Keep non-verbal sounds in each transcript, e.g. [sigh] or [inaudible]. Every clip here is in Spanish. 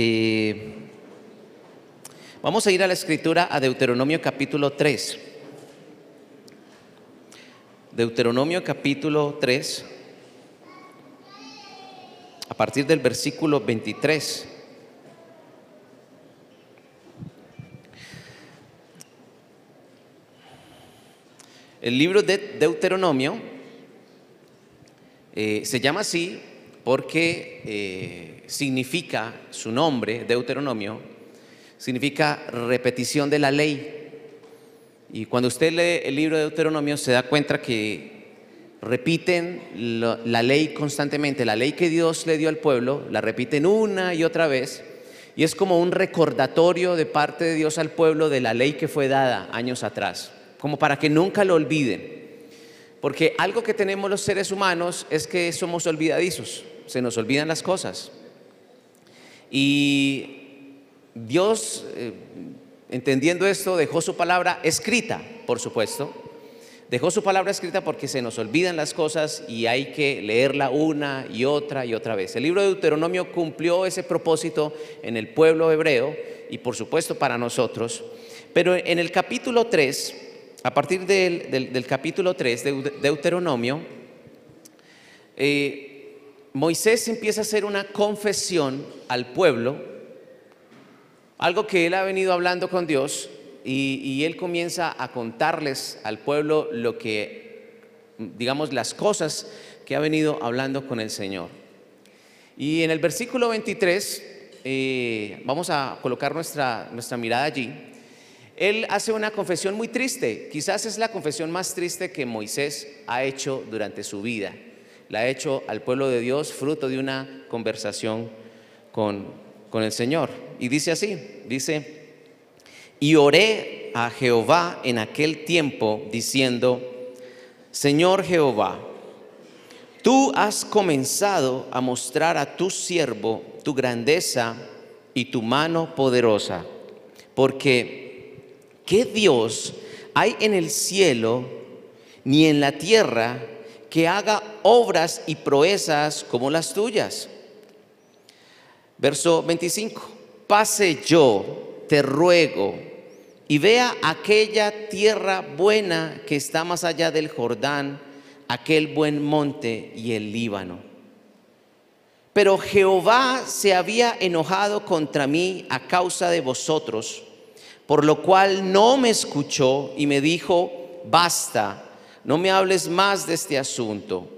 Eh, vamos a ir a la escritura a Deuteronomio capítulo 3. Deuteronomio capítulo 3, a partir del versículo 23. El libro de Deuteronomio eh, se llama así porque eh, significa, su nombre, Deuteronomio, significa repetición de la ley. Y cuando usted lee el libro de Deuteronomio se da cuenta que repiten la ley constantemente, la ley que Dios le dio al pueblo, la repiten una y otra vez. Y es como un recordatorio de parte de Dios al pueblo de la ley que fue dada años atrás, como para que nunca lo olviden. Porque algo que tenemos los seres humanos es que somos olvidadizos, se nos olvidan las cosas. Y Dios, eh, entendiendo esto, dejó su palabra escrita, por supuesto. Dejó su palabra escrita porque se nos olvidan las cosas y hay que leerla una y otra y otra vez. El libro de Deuteronomio cumplió ese propósito en el pueblo hebreo y por supuesto para nosotros. Pero en el capítulo 3, a partir del, capítulo 3 de Deuteronomio, eh, Moisés empieza a hacer una confesión al pueblo, algo que él ha venido hablando con Dios, y, él comienza a contarles al pueblo lo que, digamos, las cosas que ha venido hablando con el Señor. Y en el versículo 23, eh, vamos a colocar nuestra, nuestra mirada allí, él hace una confesión muy triste, quizás es la confesión más triste que Moisés ha hecho durante su vida. La ha hecho al pueblo de Dios fruto de una conversación con, con el Señor. Y dice así, dice, y oré a Jehová en aquel tiempo diciendo, Señor Jehová, tú has comenzado a mostrar a tu siervo tu grandeza y tu mano poderosa, porque ¿qué Dios hay en el cielo ni en la tierra que haga obras y proezas como las tuyas? Verso 25, pase yo, te ruego, y vea aquella tierra buena que está más allá del Jordán, aquel buen monte y el Líbano. Pero Jehová se había enojado contra mí a causa de vosotros por lo cual no me escuchó y me dijo, basta, no me hables más de este asunto.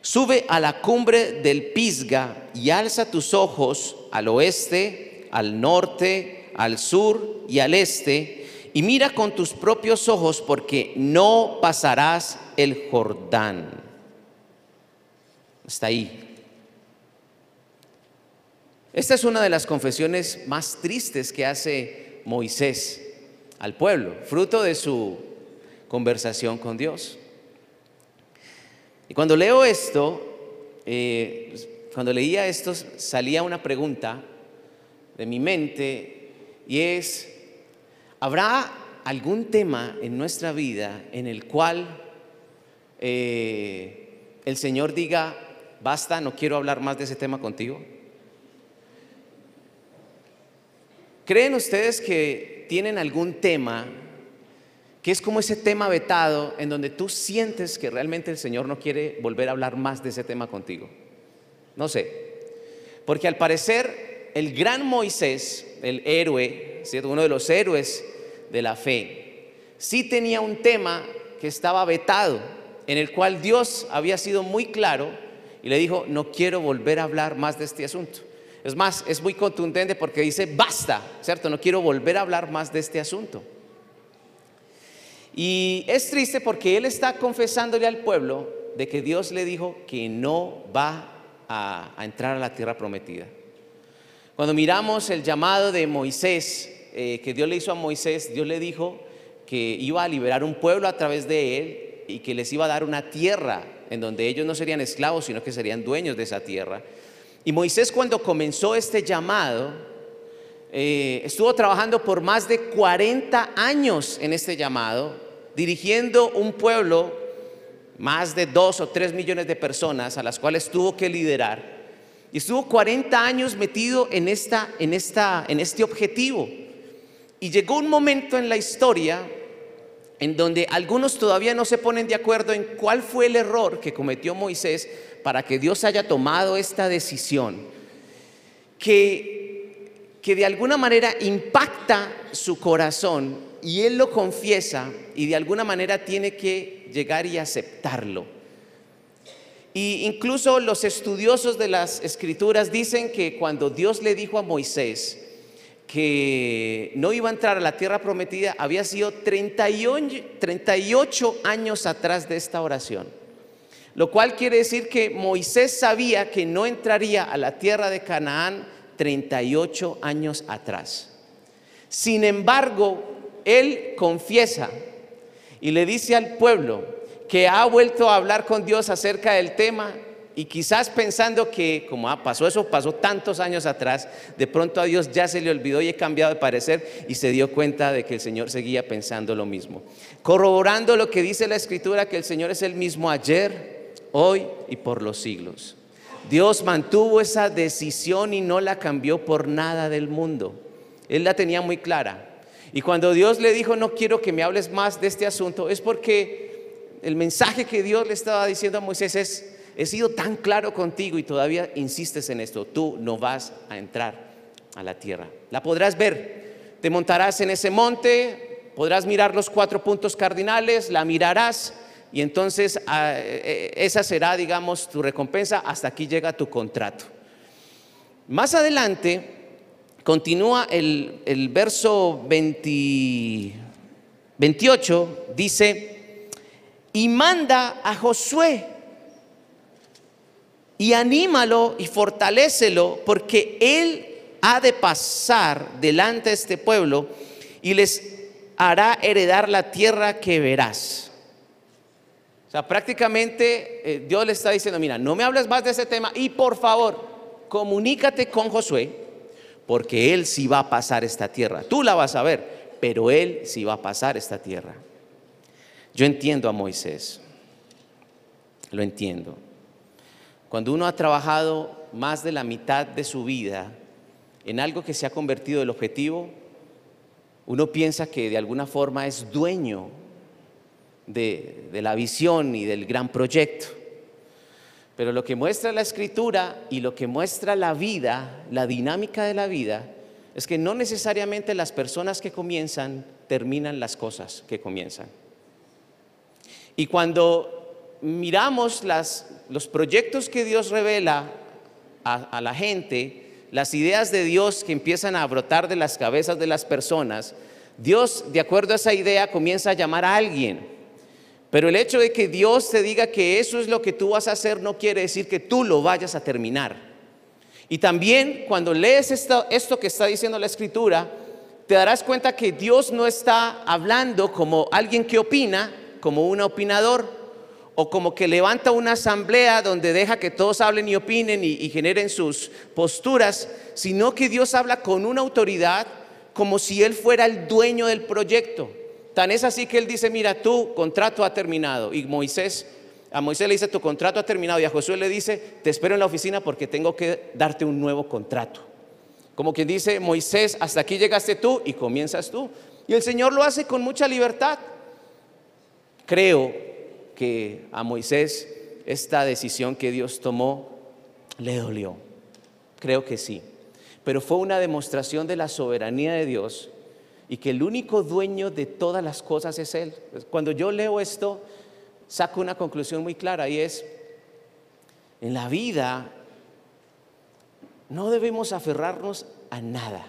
Sube a la cumbre del Pisga y alza tus ojos al oeste, al norte, al sur y al este, y mira con tus propios ojos porque no pasarás el Jordán. Está ahí. Esta es una de las confesiones más tristes que hace Moisés al pueblo, fruto de su conversación con Dios. Y cuando leo esto, eh, pues, cuando leía esto, salía una pregunta de mi mente y es, ¿habrá algún tema en nuestra vida en el cual eh, el Señor diga, basta, no quiero hablar más de ese tema contigo? ¿Creen ustedes que tienen algún tema que es como ese tema vetado en donde tú sientes que realmente el Señor no quiere volver a hablar más de ese tema contigo? No sé. Porque al parecer el gran Moisés, el héroe, ¿cierto? uno de los héroes de la fe, sí tenía un tema que estaba vetado, en el cual Dios había sido muy claro y le dijo, no quiero volver a hablar más de este asunto. Es más, es muy contundente porque dice, basta, ¿cierto? No quiero volver a hablar más de este asunto. Y es triste porque él está confesándole al pueblo de que Dios le dijo que no va a, entrar a la tierra prometida. Cuando miramos el llamado de Moisés, eh, que Dios le hizo a Moisés, Dios le dijo que iba a liberar un pueblo a través de él y que les iba a dar una tierra en donde ellos no serían esclavos, sino que serían dueños de esa tierra. Y Moisés cuando comenzó este llamado, eh, estuvo trabajando por más de 40 años en este llamado, dirigiendo un pueblo, más de dos o tres millones de personas a las cuales tuvo que liderar. Y estuvo 40 años metido en, esta, en, esta, en este objetivo. Y llegó un momento en la historia en donde algunos todavía no se ponen de acuerdo en cuál fue el error que cometió Moisés para que Dios haya tomado esta decisión, que, que de alguna manera impacta su corazón y él lo confiesa y de alguna manera tiene que llegar y aceptarlo. Y incluso los estudiosos de las escrituras dicen que cuando Dios le dijo a Moisés, que no iba a entrar a la tierra prometida había sido 38 años atrás de esta oración. Lo cual quiere decir que Moisés sabía que no entraría a la tierra de Canaán 38 años atrás. Sin embargo, él confiesa y le dice al pueblo que ha vuelto a hablar con Dios acerca del tema y quizás pensando que como ah, pasó eso, pasó tantos años atrás, de pronto a Dios ya se le olvidó y he cambiado de parecer y se dio cuenta de que el Señor seguía pensando lo mismo. Corroborando lo que dice la Escritura, que el Señor es el mismo ayer, hoy y por los siglos. Dios mantuvo esa decisión y no la cambió por nada del mundo. Él la tenía muy clara. Y cuando Dios le dijo, no quiero que me hables más de este asunto, es porque el mensaje que Dios le estaba diciendo a Moisés es, he sido tan claro contigo y todavía insistes en esto, tú no vas a entrar a la tierra. La podrás ver, te montarás en ese monte, podrás mirar los cuatro puntos cardinales, la mirarás y entonces ah, eh, esa será, digamos, tu recompensa, hasta aquí llega tu contrato. Más adelante, continúa el, verso 28, dice, y manda a Josué, y anímalo y fortalécelo porque Él ha de pasar delante de este pueblo y les hará heredar la tierra que verás. O sea, prácticamente eh, Dios le está diciendo, mira, no me hables más de ese tema y por favor, comunícate con Josué porque Él sí va a pasar esta tierra. Tú la vas a ver, pero Él sí va a pasar esta tierra. Yo entiendo a Moisés, lo entiendo. Cuando uno ha trabajado más de la mitad de su vida en algo que se ha convertido en el objetivo, uno piensa que de alguna forma es dueño de, de, la visión y del gran proyecto. Pero lo que muestra la escritura y lo que muestra la vida, la dinámica de la vida, es que no necesariamente las personas que comienzan terminan las cosas que comienzan. Y cuando miramos los proyectos que Dios revela a, la gente, las ideas de Dios que empiezan a brotar de las cabezas de las personas, Dios, de acuerdo a esa idea, comienza a llamar a alguien. Pero el hecho de que Dios te diga que eso es lo que tú vas a hacer no quiere decir que tú lo vayas a terminar. Y también cuando lees esto, esto que está diciendo la escritura, te darás cuenta que Dios no está hablando como alguien que opina, como un opinador, o como que levanta una asamblea donde deja que todos hablen y opinen y, generen sus posturas, sino que Dios habla con una autoridad como si Él fuera el dueño del proyecto. Tan es así que Él dice, mira, tu contrato ha terminado. Y Moisés, a Moisés le dice, tu contrato ha terminado. Y a Josué le dice, te espero en la oficina porque tengo que darte un nuevo contrato. Como quien dice, Moisés, hasta aquí llegaste tú y comienzas tú. Y el Señor lo hace con mucha libertad. Creo que a Moisés esta decisión que Dios tomó le dolió. Creo que sí. Pero fue una demostración de la soberanía de Dios y que el único dueño de todas las cosas es Él. Cuando yo leo esto, saco una conclusión muy clara y es, en la vida no debemos aferrarnos a nada.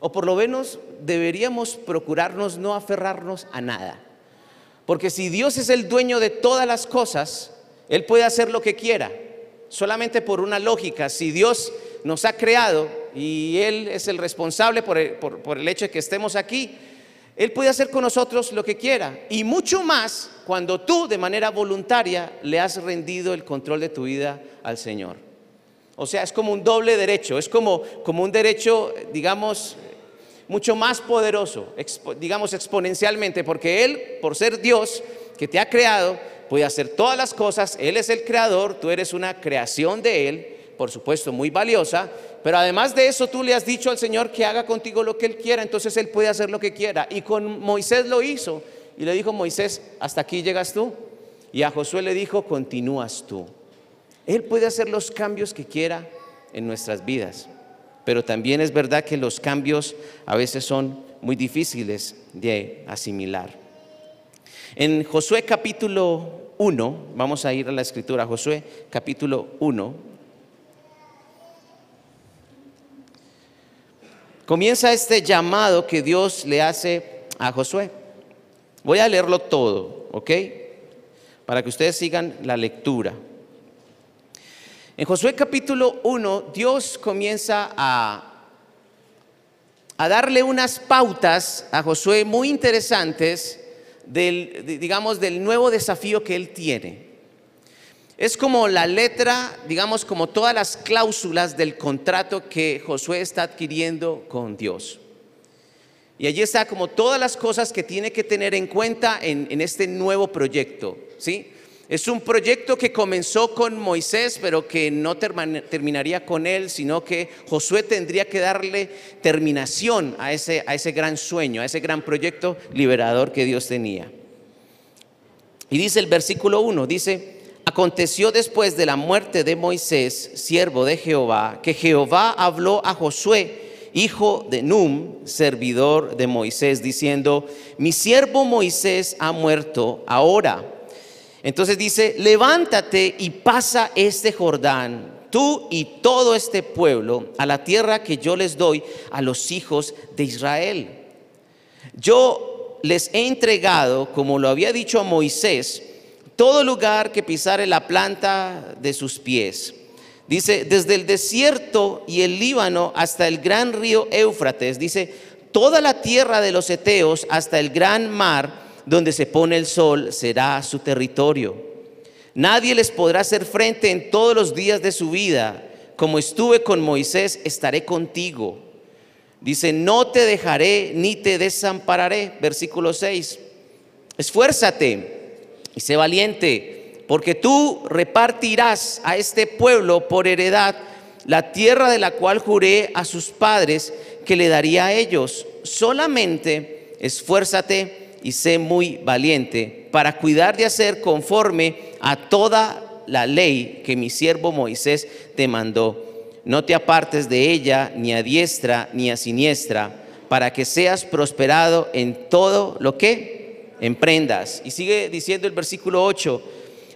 O por lo menos deberíamos procurarnos no aferrarnos a nada. Porque si Dios es el dueño de todas las cosas, Él puede hacer lo que quiera. Solamente por una lógica, si Dios nos ha creado y Él es el responsable por el, hecho de que estemos aquí, Él puede hacer con nosotros lo que quiera. Y mucho más cuando tú de manera voluntaria le has rendido el control de tu vida al Señor. O sea, es como un doble derecho, es como, como un derecho, digamos, mucho más poderoso, digamos exponencialmente, porque Él, por ser Dios que te ha creado, puede hacer todas las cosas, Él es el creador, tú eres una creación de Él, por supuesto, muy valiosa, pero además de eso tú le has dicho al Señor que haga contigo lo que Él quiera, entonces Él puede hacer lo que quiera. Y con Moisés lo hizo. Y le dijo Moisés, hasta aquí llegas tú. Y a Josué le dijo, continúas tú. Él puede hacer los cambios que quiera en nuestras vidas. Pero también es verdad que los cambios a veces son muy difíciles de asimilar. En Josué capítulo 1, vamos a ir a la escritura, Josué capítulo 1, comienza este llamado que Dios le hace a Josué. Voy a leerlo todo, ¿ok? Para que ustedes sigan la lectura. En Josué capítulo 1, Dios comienza a, a darle unas pautas a Josué muy interesantes del, digamos, del nuevo desafío que él tiene. Es como la letra, digamos, como todas las cláusulas del contrato que Josué está adquiriendo con Dios. Y allí está como todas las cosas que tiene que tener en cuenta en, este nuevo proyecto, ¿sí? Es un proyecto que comenzó con Moisés, pero que no terminaría con él, sino que Josué tendría que darle terminación a ese, a ese gran sueño, a ese gran proyecto liberador que Dios tenía. Y dice el versículo 1, dice, aconteció después de la muerte de Moisés, siervo de Jehová, que Jehová habló a Josué, hijo de Num, servidor de Moisés, diciendo, mi siervo Moisés ha muerto ahora entonces dice, levántate y pasa este Jordán, tú y todo este pueblo, a la tierra que yo les doy a los hijos de Israel. Yo les he entregado, como lo había dicho a Moisés, todo lugar que pisare la planta de sus pies. Dice, desde el desierto y el Líbano hasta el gran río Éufrates, dice, toda la tierra de los Eteos hasta el gran mar, donde se pone el sol será su territorio. Nadie les podrá hacer frente en todos los días de su vida. Como estuve con Moisés, estaré contigo. Dice, no te dejaré ni te desampararé. Versículo 6. Esfuérzate y sé valiente, porque tú repartirás a este pueblo por heredad la tierra de la cual juré a sus padres que le daría a ellos. Solamente esfuérzate y sé muy valiente para cuidar de hacer conforme a toda la ley que mi siervo Moisés te mandó. No te apartes de ella ni a diestra ni a siniestra, para que seas prosperado en todo lo que emprendas. Y sigue diciendo el versículo 8,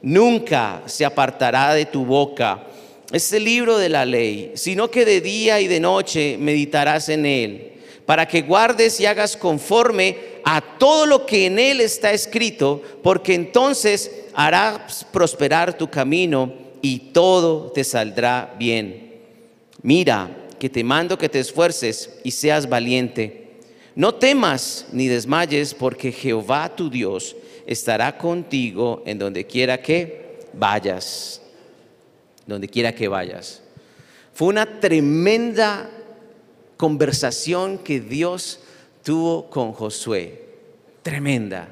nunca se apartará de tu boca este libro de la ley, sino que de día y de noche meditarás en él para que guardes y hagas conforme a todo lo que en él está escrito, porque entonces harás prosperar tu camino y todo te saldrá bien. Mira, que te mando que te esfuerces y seas valiente. No temas ni desmayes, porque Jehová tu Dios estará contigo en donde quiera que vayas. Donde quiera que vayas. Fue una tremenda conversación que Dios tuvo con Josué. Tremenda.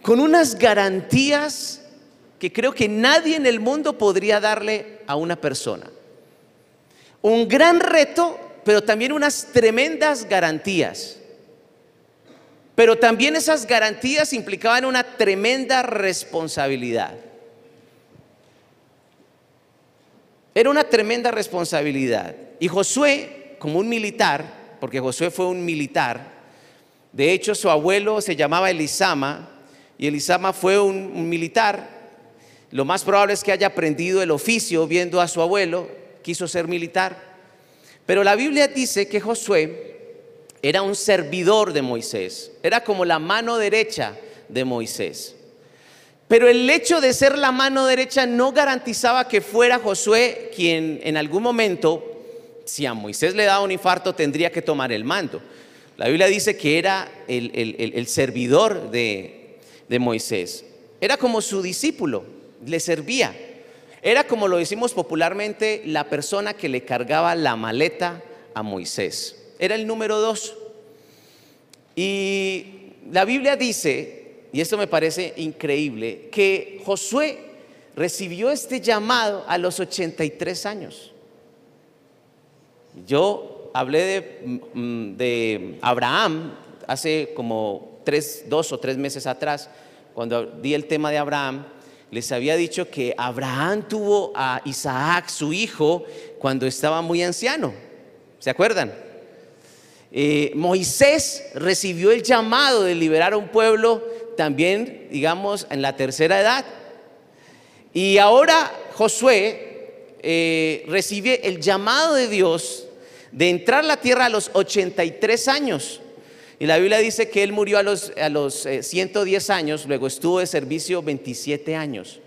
Con unas garantías que creo que nadie en el mundo podría darle a una persona. Un gran reto, pero también unas tremendas garantías. Pero también esas garantías implicaban una tremenda responsabilidad. Era una tremenda responsabilidad. Y Josué como un militar, porque Josué fue un militar. De hecho, su abuelo se llamaba Elisama y Elisama fue un, militar. Lo más probable es que haya aprendido el oficio viendo a su abuelo, quiso ser militar. Pero la Biblia dice que Josué era un servidor de Moisés, era como la mano derecha de Moisés. Pero el hecho de ser la mano derecha no garantizaba que fuera Josué quien en algún momento si a Moisés le daba un infarto, tendría que tomar el mando. La Biblia dice que era el, servidor de, de Moisés. Era como su discípulo, le servía. Era como lo decimos popularmente, la persona que le cargaba la maleta a Moisés. Era el número dos. Y la Biblia dice, y esto me parece increíble, que Josué recibió este llamado a los 83 años. Yo hablé de, mm, de Abraham hace como tres, dos o tres meses atrás, cuando di el tema de Abraham, les había dicho que Abraham tuvo a Isaac, su hijo, cuando estaba muy anciano. ¿Se acuerdan? Eh, Moisés recibió el llamado de liberar a un pueblo también, digamos, en la tercera edad. Y ahora Josué eh, recibe el llamado de Dios de entrar a la tierra a los 83 años. Y la Biblia dice que él murió a los, a los 110 eh, años, luego estuvo de servicio 27 años.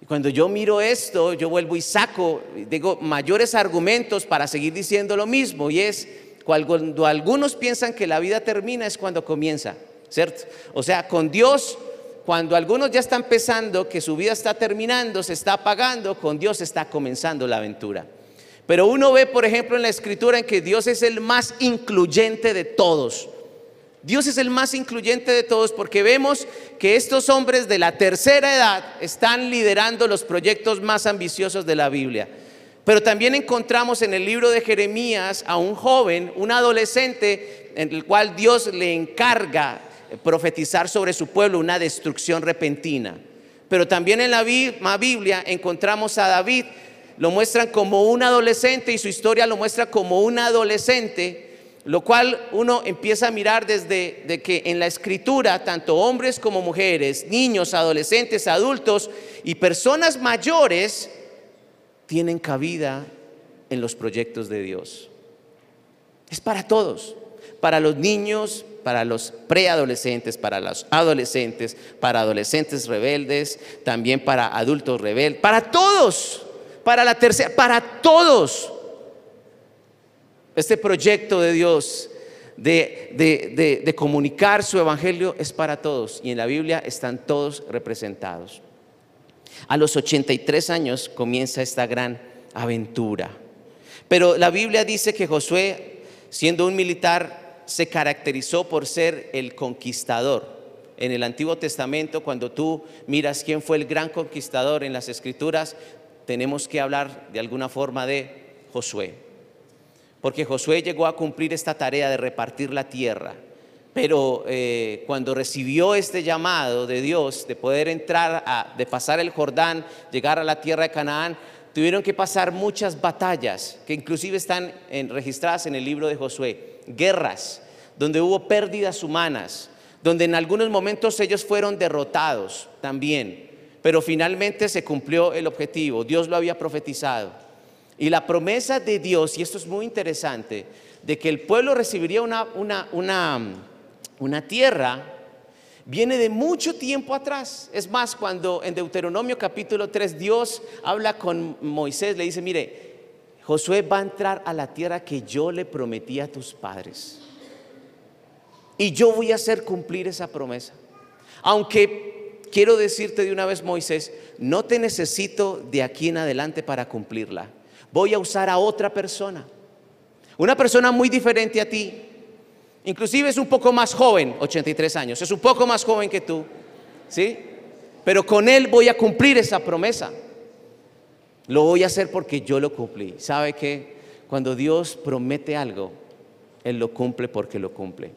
Y cuando yo miro esto, yo vuelvo y saco, digo, mayores argumentos para seguir diciendo lo mismo. Y es, cuando algunos piensan que la vida termina es cuando comienza, ¿cierto? O sea, con Dios, cuando algunos ya están pensando que su vida está terminando, se está apagando, con Dios está comenzando la aventura. Pero uno ve, por ejemplo, en la escritura en que Dios es el más incluyente de todos. Dios es el más incluyente de todos porque vemos que estos hombres de la tercera edad están liderando los proyectos más ambiciosos de la Biblia. Pero también encontramos en el libro de Jeremías a un joven, un adolescente, en el cual Dios le encarga profetizar sobre su pueblo una destrucción repentina. Pero también en la Biblia encontramos a David, lo muestran como un adolescente y su historia lo muestra como un adolescente, lo cual uno empieza a mirar desde de que en la escritura tanto hombres como mujeres, niños, adolescentes, adultos y personas mayores tienen cabida en los proyectos de Dios. Es para todos, para los niños, para los preadolescentes, para los adolescentes, para adolescentes rebeldes, también para adultos rebeldes, para todos para la tercera, para todos. Este proyecto de Dios de, de, comunicar su evangelio es para todos y en la Biblia están todos representados. A los 83 años comienza esta gran aventura. Pero la Biblia dice que Josué, siendo un militar, se caracterizó por ser el conquistador. En el Antiguo Testamento, cuando tú miras quién fue el gran conquistador en las Escrituras, tenemos que hablar de alguna forma de Josué. Porque Josué llegó a cumplir esta tarea de repartir la tierra. Pero eh, cuando recibió este llamado de Dios de poder entrar, a, de pasar el Jordán, llegar a la tierra de Canaán, tuvieron que pasar muchas batallas que inclusive están registradas en el libro de Josué. Guerras, donde hubo pérdidas humanas, donde en algunos momentos ellos fueron derrotados también pero finalmente se cumplió el objetivo, Dios lo había profetizado. Y la promesa de Dios, y esto es muy interesante, de que el pueblo recibiría una, una, una, una tierra, viene de mucho tiempo atrás. Es más, cuando en Deuteronomio capítulo 3 Dios habla con Moisés, le dice, mire, Josué va a entrar a la tierra que yo le prometí a tus padres. Y yo voy a hacer cumplir esa promesa. Aunque quiero decirte de una vez, Moisés, no te necesito de aquí en adelante para cumplirla. Voy a usar a otra persona. Una persona muy diferente a ti. Inclusive es un poco más joven, 83 años. Es un poco más joven que tú. ¿Sí? Pero con él voy a cumplir esa promesa. Lo voy a hacer porque yo lo cumplí. ¿Sabe que Cuando Dios promete algo, Él lo cumple porque lo cumple.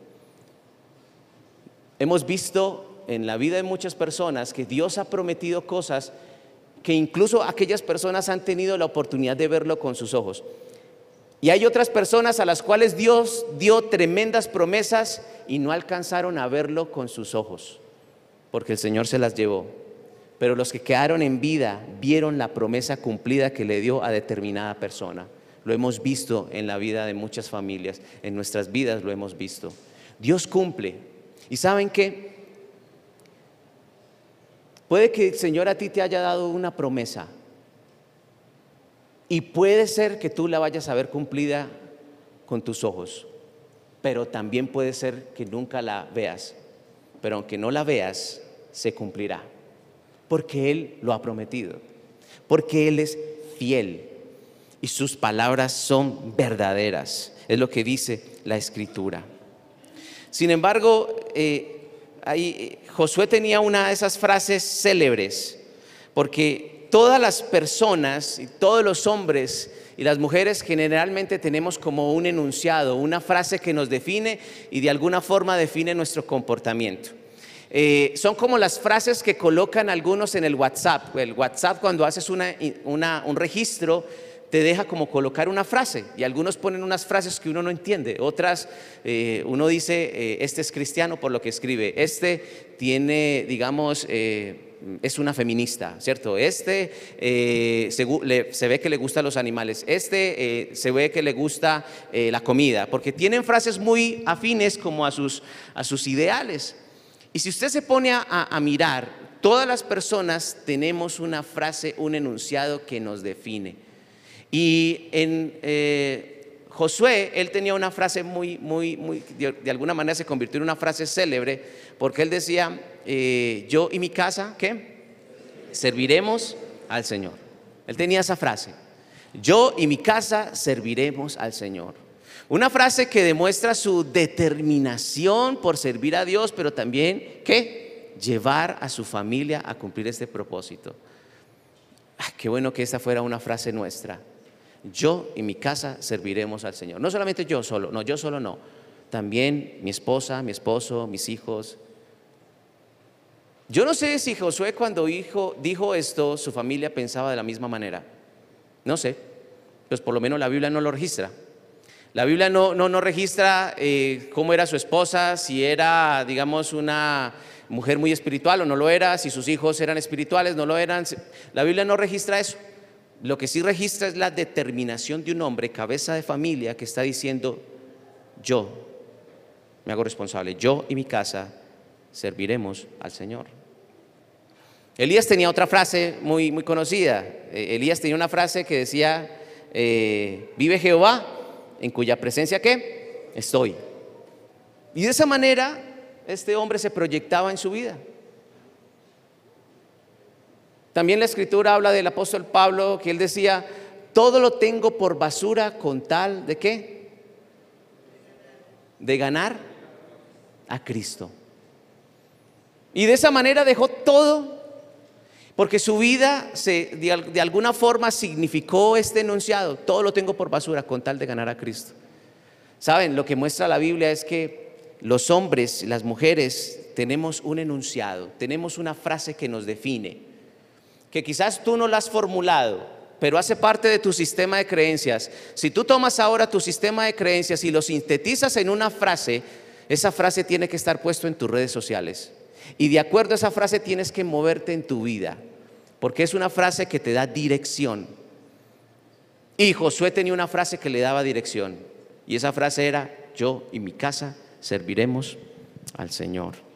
Hemos visto en la vida de muchas personas que Dios ha prometido cosas que incluso aquellas personas han tenido la oportunidad de verlo con sus ojos. Y hay otras personas a las cuales Dios dio tremendas promesas y no alcanzaron a verlo con sus ojos, porque el Señor se las llevó. Pero los que quedaron en vida vieron la promesa cumplida que le dio a determinada persona. Lo hemos visto en la vida de muchas familias, en nuestras vidas lo hemos visto. Dios cumple. ¿Y saben qué? Puede que el Señor a ti te haya dado una promesa y puede ser que tú la vayas a ver cumplida con tus ojos, pero también puede ser que nunca la veas, pero aunque no la veas, se cumplirá, porque Él lo ha prometido, porque Él es fiel y sus palabras son verdaderas, es lo que dice la escritura. Sin embargo, eh, ahí, Josué tenía una de esas frases célebres, porque todas las personas y todos los hombres y las mujeres generalmente tenemos como un enunciado, una frase que nos define y de alguna forma define nuestro comportamiento. Eh, son como las frases que colocan algunos en el WhatsApp. El WhatsApp cuando haces un registro te deja como colocar una frase y algunos ponen unas frases que uno no entiende, otras eh, uno dice, eh, este es cristiano por lo que escribe, este tiene, digamos, es una feminista, ¿cierto? Este se, ve que le gustan los animales, este se ve que le gusta la comida, porque tienen frases muy afines como a sus, a sus ideales. Y si usted se pone a, mirar, todas las personas tenemos una frase, un enunciado que nos define. Y en eh, Josué, él tenía una frase muy, muy, muy, de, alguna manera se convirtió en una frase célebre, porque él decía, eh, yo y mi casa, ¿qué? Serviremos al Señor. Él tenía esa frase, yo y mi casa serviremos al Señor. Una frase que demuestra su determinación por servir a Dios, pero también que llevar a su familia a cumplir este propósito. qué bueno que esta fuera una frase nuestra. Yo y mi casa serviremos al Señor. No solamente yo solo, no, yo solo no. También mi esposa, mi esposo, mis hijos. Yo no sé si Josué cuando dijo esto, su familia pensaba de la misma manera. No sé, pues por lo menos la Biblia no lo registra. La Biblia no, no, registra eh, cómo era su esposa, si era, digamos, una mujer muy espiritual o no lo era, si sus hijos eran espirituales, no lo eran. La Biblia no registra eso. Lo que sí registra es la determinación de un hombre, cabeza de familia, que está diciendo, yo me hago responsable, yo y mi casa serviremos al Señor. Elías tenía otra frase muy, muy conocida. Eh, Elías tenía una frase que decía, eh, vive Jehová en cuya presencia? Estoy. Y de esa manera este hombre se proyectaba en su vida. También la escritura habla del apóstol Pablo que él decía, todo lo tengo por basura con tal de qué? De ganar a Cristo. Y de esa manera dejó todo, porque su vida se, de, alguna forma significó este enunciado, todo lo tengo por basura con tal de ganar a Cristo. Saben, lo que muestra la Biblia es que los hombres, las mujeres, tenemos un enunciado, tenemos una frase que nos define, que quizás tú no la has formulado, pero hace parte de tu sistema de creencias. Si tú tomas ahora tu sistema de creencias y lo sintetizas en una frase, esa frase tiene que estar puesto en tus redes sociales. Y de acuerdo a esa frase tienes que moverte en tu vida, porque es una frase que te da dirección. Y Josué tenía una frase que le daba dirección. Y esa frase era, yo y mi casa serviremos al Señor.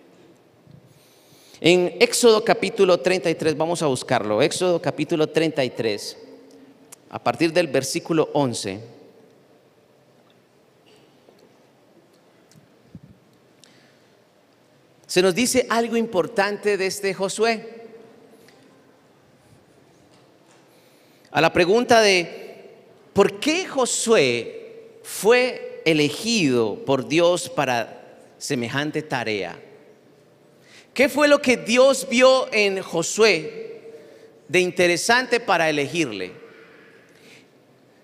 En Éxodo capítulo 33, vamos a buscarlo, Éxodo capítulo 33, a partir del versículo 11. Se nos dice algo importante de este Josué. A la pregunta de por qué Josué fue elegido por Dios para semejante tarea? ¿Qué fue lo que Dios vio en Josué de interesante para elegirle?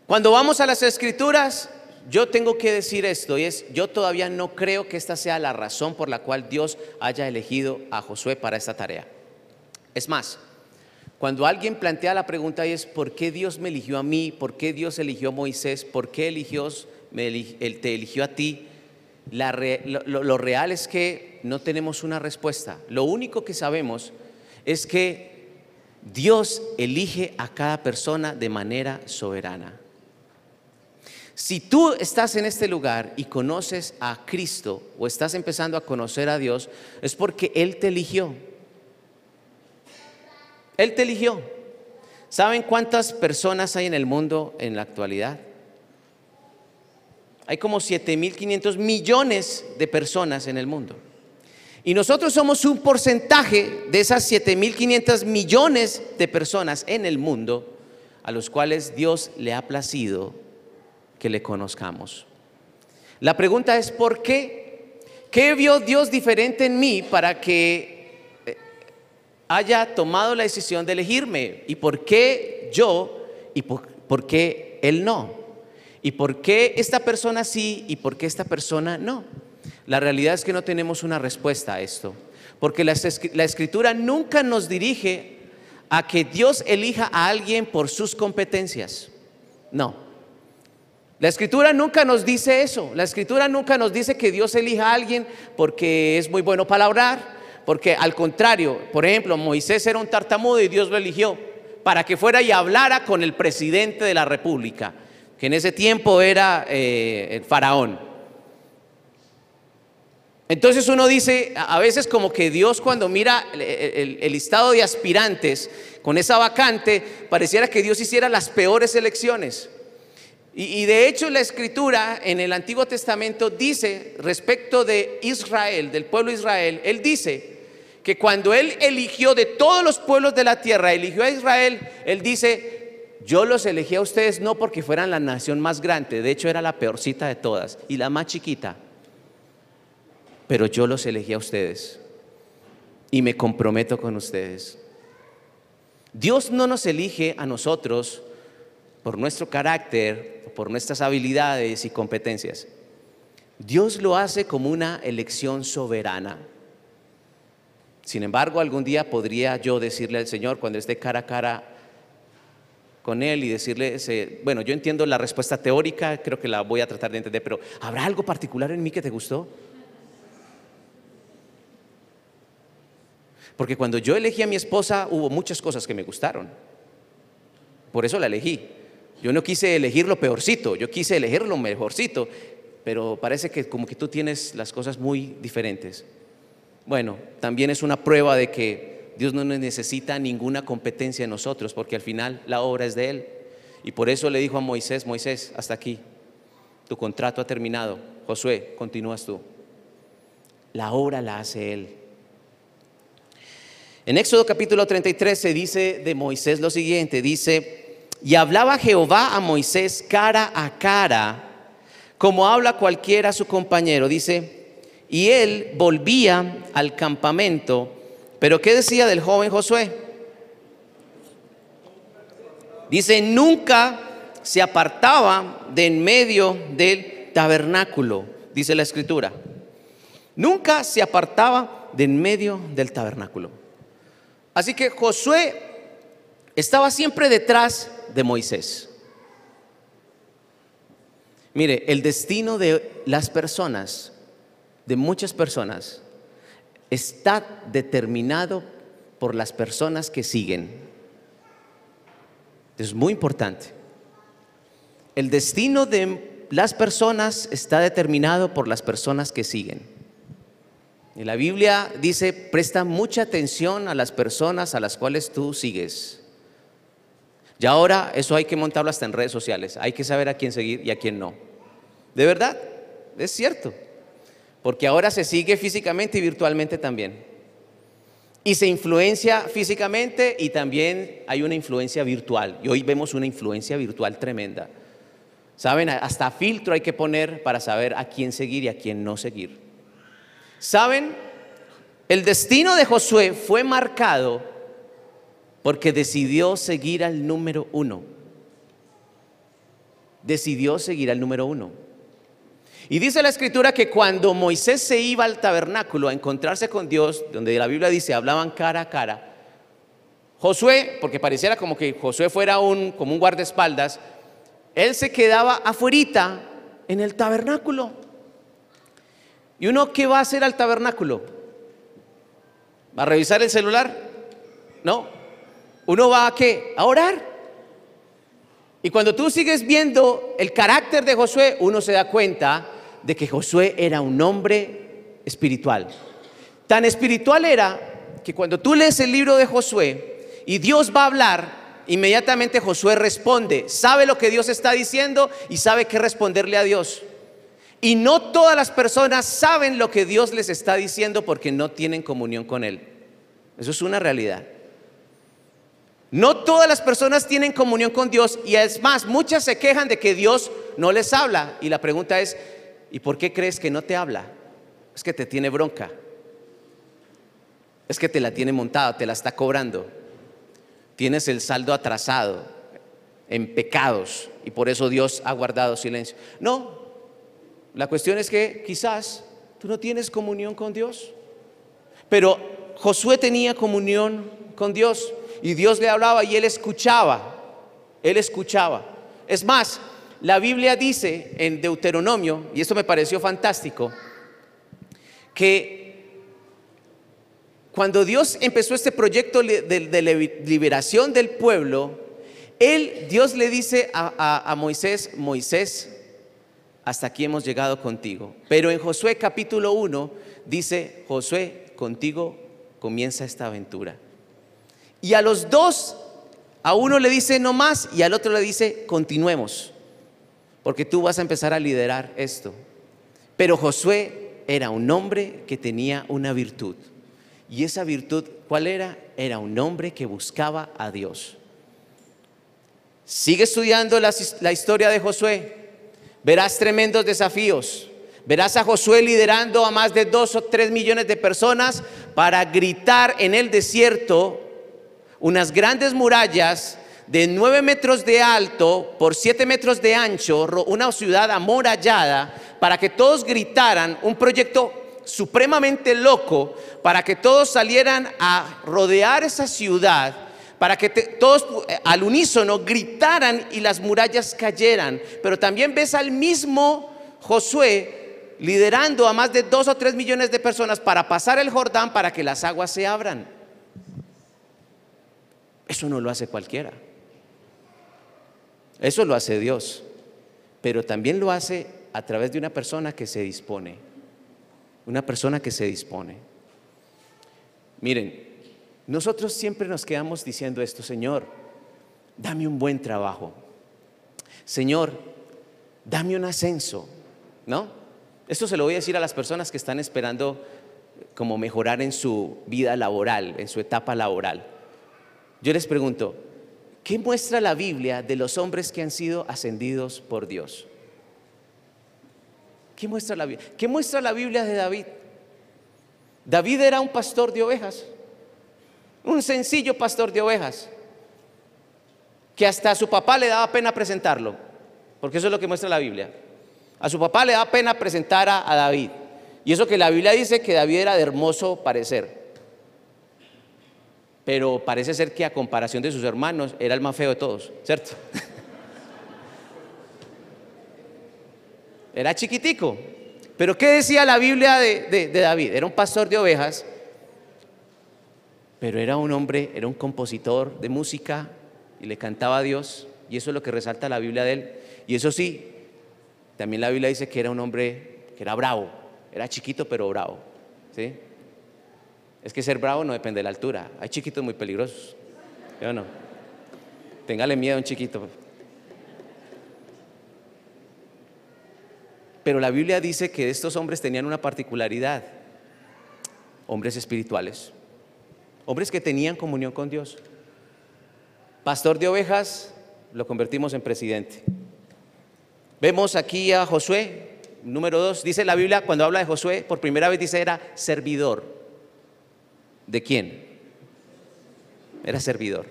Cuando vamos a las escrituras, yo tengo que decir esto, y es, yo todavía no creo que esta sea la razón por la cual Dios haya elegido a Josué para esta tarea. Es más, cuando alguien plantea la pregunta y es, ¿por qué Dios me eligió a mí? ¿Por qué Dios eligió a Moisés? ¿Por qué eligió te eligió a ti, lo, real es que no tenemos una respuesta. Lo único que sabemos es que Dios elige a cada persona de manera soberana. Si tú estás en este lugar y conoces a Cristo o estás empezando a conocer a Dios, es porque Él te eligió. Él te eligió. ¿Saben cuántas personas hay en el mundo en la actualidad? hay como 7.500 millones de personas en el mundo. Y nosotros somos un porcentaje de esas 7.500 millones de personas en el mundo a los cuales Dios le ha placido que le conozcamos. La pregunta es, ¿por qué? ¿Qué vio Dios diferente en mí para que eh, haya tomado la decisión de elegirme? ¿Y por qué yo? ¿Y por, qué él no? ¿Y por qué esta persona sí y por qué esta persona no? La realidad es que no tenemos una respuesta a esto, porque la, escritura nunca nos dirige a que Dios elija a alguien por sus competencias. No. La escritura nunca nos dice eso. La escritura nunca nos dice que Dios elija a alguien porque es muy bueno para orar, porque al contrario, por ejemplo, Moisés era un tartamudo y Dios lo eligió para que fuera y hablara con el presidente de la república, que en ese tiempo era eh, el faraón. Entonces uno dice, a veces como que Dios cuando mira el, listado de aspirantes con esa vacante, pareciera que Dios hiciera las peores elecciones. Y, y, de hecho la escritura en el Antiguo Testamento dice respecto de Israel, del pueblo de Israel, él dice que cuando él eligió de todos los pueblos de la tierra, eligió a Israel, él dice, yo los elegí a ustedes no porque fueran la nación más grande, de hecho era la peorcita de todas y la más chiquita pero yo los elegí a ustedes y me comprometo con ustedes. Dios no nos elige a nosotros por nuestro carácter, por nuestras habilidades y competencias. Dios lo hace como una elección soberana. Sin embargo, algún día podría yo decirle al Señor cuando esté cara a cara con Él y decirle, bueno, yo entiendo la respuesta teórica, creo que la voy a tratar de entender, pero ¿habrá algo particular en mí que te gustó? Porque cuando yo elegí a mi esposa hubo muchas cosas que me gustaron. Por eso la elegí. Yo no quise elegir lo peorcito, yo quise elegir lo mejorcito, pero parece que como que tú tienes las cosas muy diferentes. Bueno, también es una prueba de que Dios no necesita ninguna competencia en nosotros, porque al final la obra es de Él. Y por eso le dijo a Moisés, Moisés, hasta aquí, tu contrato ha terminado. Josué, continúas tú. La obra la hace Él. En Éxodo capítulo 33 se dice de Moisés lo siguiente, dice, y hablaba Jehová a Moisés cara a cara, como habla cualquiera a su compañero, dice, y él volvía al campamento, pero ¿qué decía del joven Josué? Dice, nunca se apartaba de en medio del tabernáculo, dice la escritura. Nunca se apartaba de en medio del tabernáculo. Así que Josué estaba siempre detrás de Moisés. Mire, el destino de las personas, de muchas personas, está determinado por las personas que siguen. Es muy importante. El destino de las personas está determinado por las personas que siguen. Y la Biblia dice, presta mucha atención a las personas a las cuales tú sigues. Y ahora eso hay que montarlo hasta en redes sociales. Hay que saber a quién seguir y a quién no. De verdad, es cierto. Porque ahora se sigue físicamente y virtualmente también. Y se influencia físicamente y también hay una influencia virtual. Y hoy vemos una influencia virtual tremenda. Saben, hasta filtro hay que poner para saber a quién seguir y a quién no seguir. ¿Saben? El destino de Josué fue marcado porque decidió seguir al número uno. Decidió seguir al número uno. Y dice la escritura que cuando Moisés se iba al tabernáculo a encontrarse con Dios, donde la Biblia dice hablaban cara a cara, Josué, porque pareciera como que Josué fuera un, como un guardaespaldas, él se quedaba afuerita en el tabernáculo. ¿Y uno qué va a hacer al tabernáculo? ¿Va a revisar el celular? No. Uno va a qué? A orar. Y cuando tú sigues viendo el carácter de Josué, uno se da cuenta de que Josué era un hombre espiritual. Tan espiritual era que cuando tú lees el libro de Josué y Dios va a hablar, inmediatamente Josué responde, sabe lo que Dios está diciendo y sabe qué responderle a Dios. Y no todas las personas saben lo que Dios les está diciendo porque no tienen comunión con Él. Eso es una realidad. No todas las personas tienen comunión con Dios y es más, muchas se quejan de que Dios no les habla. Y la pregunta es, ¿y por qué crees que no te habla? Es que te tiene bronca. Es que te la tiene montada, te la está cobrando. Tienes el saldo atrasado. en pecados y por eso Dios ha guardado silencio. No, la cuestión es que quizás tú no tienes comunión con Dios, pero Josué tenía comunión con Dios y Dios le hablaba y él escuchaba, él escuchaba. Es más, la Biblia dice en Deuteronomio, y esto me pareció fantástico, que cuando Dios empezó este proyecto de, liberación del pueblo, él, Dios le dice a, a Moisés, Moisés, hasta aquí hemos llegado contigo. Pero en Josué capítulo 1 dice, Josué, contigo comienza esta aventura. Y a los dos, a uno le dice no más y al otro le dice continuemos, porque tú vas a empezar a liderar esto. Pero Josué era un hombre que tenía una virtud. Y esa virtud, ¿cuál era? Era un hombre que buscaba a Dios. Sigue estudiando la, la historia de Josué. Verás tremendos desafíos. Verás a Josué liderando a más de dos o tres millones de personas para gritar en el desierto unas grandes murallas de nueve metros de alto por siete metros de ancho, una ciudad amurallada, para que todos gritaran un proyecto supremamente loco, para que todos salieran a rodear esa ciudad, para que todos eh, al unísono gritaran y las murallas cayeran. Pero también ves al mismo Josué liderando a más de dos o tres millones de personas para pasar el Jordán para que las aguas se abran. Eso no lo hace cualquiera. Eso lo hace Dios. Pero también lo hace a través de una persona que se dispone. Una persona que se dispone. Miren, nosotros siempre nos quedamos diciendo esto, Señor, dame un buen trabajo. Señor, dame un ascenso. ¿No? Esto se lo voy a decir a las personas que están esperando como mejorar en su vida laboral, en su etapa laboral. Yo les pregunto, ¿qué muestra la Biblia de los hombres que han sido ascendidos por Dios? ¿Qué muestra la Biblia? ¿Qué muestra la Biblia de David? David era un pastor de ovejas, un sencillo pastor de ovejas, que hasta a su papá le daba pena presentarlo, porque eso es lo que muestra la Biblia. A su papá le daba pena presentar a, a David. Y eso que la Biblia dice que David era de hermoso parecer pero parece ser que a comparación de sus hermanos era el más feo de todos, ¿cierto? [laughs] Era chiquitico. Pero ¿qué decía la Biblia de, David? Era un pastor de ovejas, pero era un hombre, era un compositor de música y le cantaba a Dios, y eso es lo que resalta la Biblia de él. Y eso sí, también la Biblia dice que era un hombre que era bravo, era chiquito pero bravo, ¿sí? Es que ser bravo no depende de la altura. Hay chiquitos muy peligrosos. ¿Yo no? Téngale miedo a un chiquito. Pero la Biblia dice que estos hombres tenían una particularidad. Hombres espirituales. Hombres que tenían comunión con Dios. Pastor de ovejas, lo convertimos en presidente. Vemos aquí a Josué, número dos, dice la Biblia, cuando habla de Josué, por primera vez dice era servidor. ¿De quién? Era servidor.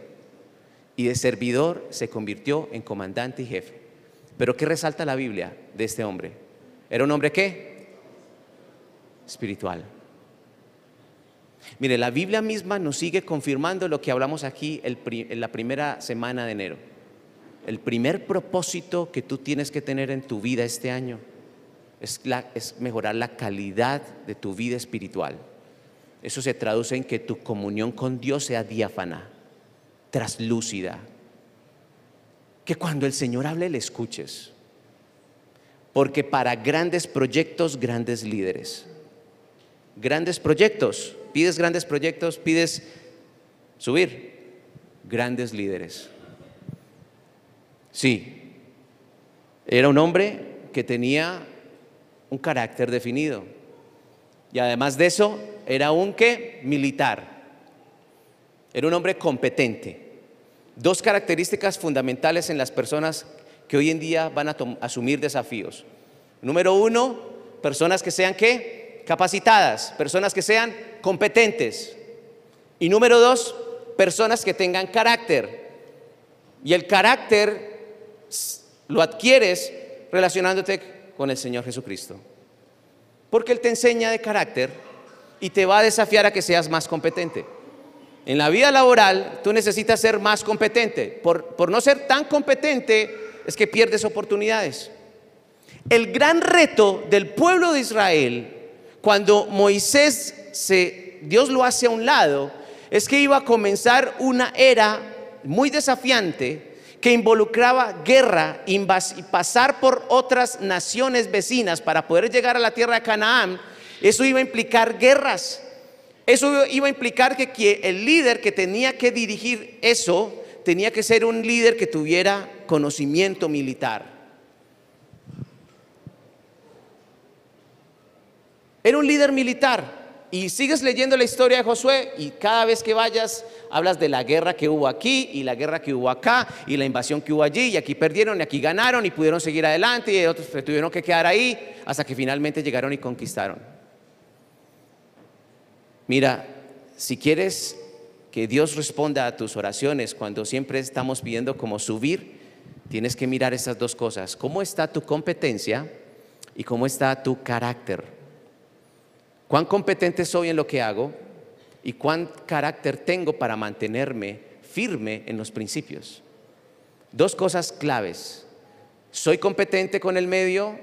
Y de servidor se convirtió en comandante y jefe. Pero ¿qué resalta la Biblia de este hombre? ¿Era un hombre qué? Espiritual. Mire, la Biblia misma nos sigue confirmando lo que hablamos aquí en la primera semana de enero. El primer propósito que tú tienes que tener en tu vida este año es, es mejorar la calidad de tu vida espiritual. Eso se traduce en que tu comunión con Dios sea diáfana, traslúcida. Que cuando el Señor hable le escuches. Porque para grandes proyectos, grandes líderes. Grandes proyectos. Pides grandes proyectos, pides subir. Grandes líderes. Sí. Era un hombre que tenía un carácter definido. Y además de eso, era un qué? Militar. Era un hombre competente. Dos características fundamentales en las personas que hoy en día van a asumir desafíos. Número uno, personas que sean qué? Capacitadas, personas que sean competentes. Y número dos, personas que tengan carácter. Y el carácter lo adquieres relacionándote con el Señor Jesucristo. Porque Él te enseña de carácter y te va a desafiar a que seas más competente. En la vida laboral tú necesitas ser más competente. Por, por no ser tan competente es que pierdes oportunidades. El gran reto del pueblo de Israel, cuando Moisés se, Dios lo hace a un lado, es que iba a comenzar una era muy desafiante que involucraba guerra y pasar por otras naciones vecinas para poder llegar a la tierra de Canaán, eso iba a implicar guerras. Eso iba a implicar que el líder que tenía que dirigir eso tenía que ser un líder que tuviera conocimiento militar. Era un líder militar. Y sigues leyendo la historia de Josué y cada vez que vayas hablas de la guerra que hubo aquí y la guerra que hubo acá y la invasión que hubo allí y aquí perdieron y aquí ganaron y pudieron seguir adelante y otros tuvieron que quedar ahí hasta que finalmente llegaron y conquistaron. Mira, si quieres que Dios responda a tus oraciones cuando siempre estamos pidiendo como subir, tienes que mirar esas dos cosas. ¿Cómo está tu competencia y cómo está tu carácter? Cuán competente soy en lo que hago y cuán carácter tengo para mantenerme firme en los principios. Dos cosas claves. ¿Soy competente con el medio?